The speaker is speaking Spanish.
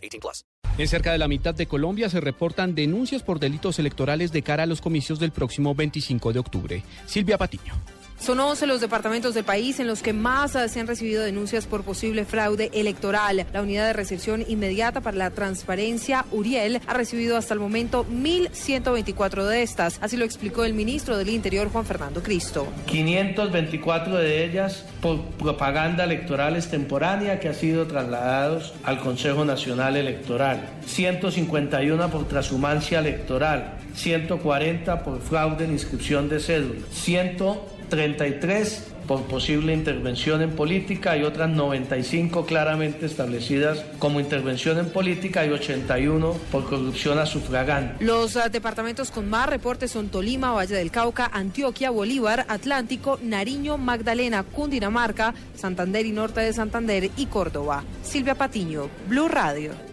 18 plus. En cerca de la mitad de Colombia se reportan denuncias por delitos electorales de cara a los comicios del próximo 25 de octubre. Silvia Patiño. Son 11 los departamentos del país en los que más se han recibido denuncias por posible fraude electoral. La Unidad de Recepción Inmediata para la Transparencia, Uriel, ha recibido hasta el momento 1.124 de estas. Así lo explicó el ministro del Interior, Juan Fernando Cristo. 524 de ellas por propaganda electoral extemporánea que ha sido trasladados al Consejo Nacional Electoral. 151 por transhumancia electoral. 140 por fraude en inscripción de cédula. 133 por posible intervención en política y otras 95 claramente establecidas como intervención en política y 81 por corrupción a sufragante. Los uh, departamentos con más reportes son Tolima, Valle del Cauca, Antioquia, Bolívar, Atlántico, Nariño, Magdalena, Cundinamarca, Santander y Norte de Santander y Córdoba. Silvia Patiño, Blue Radio.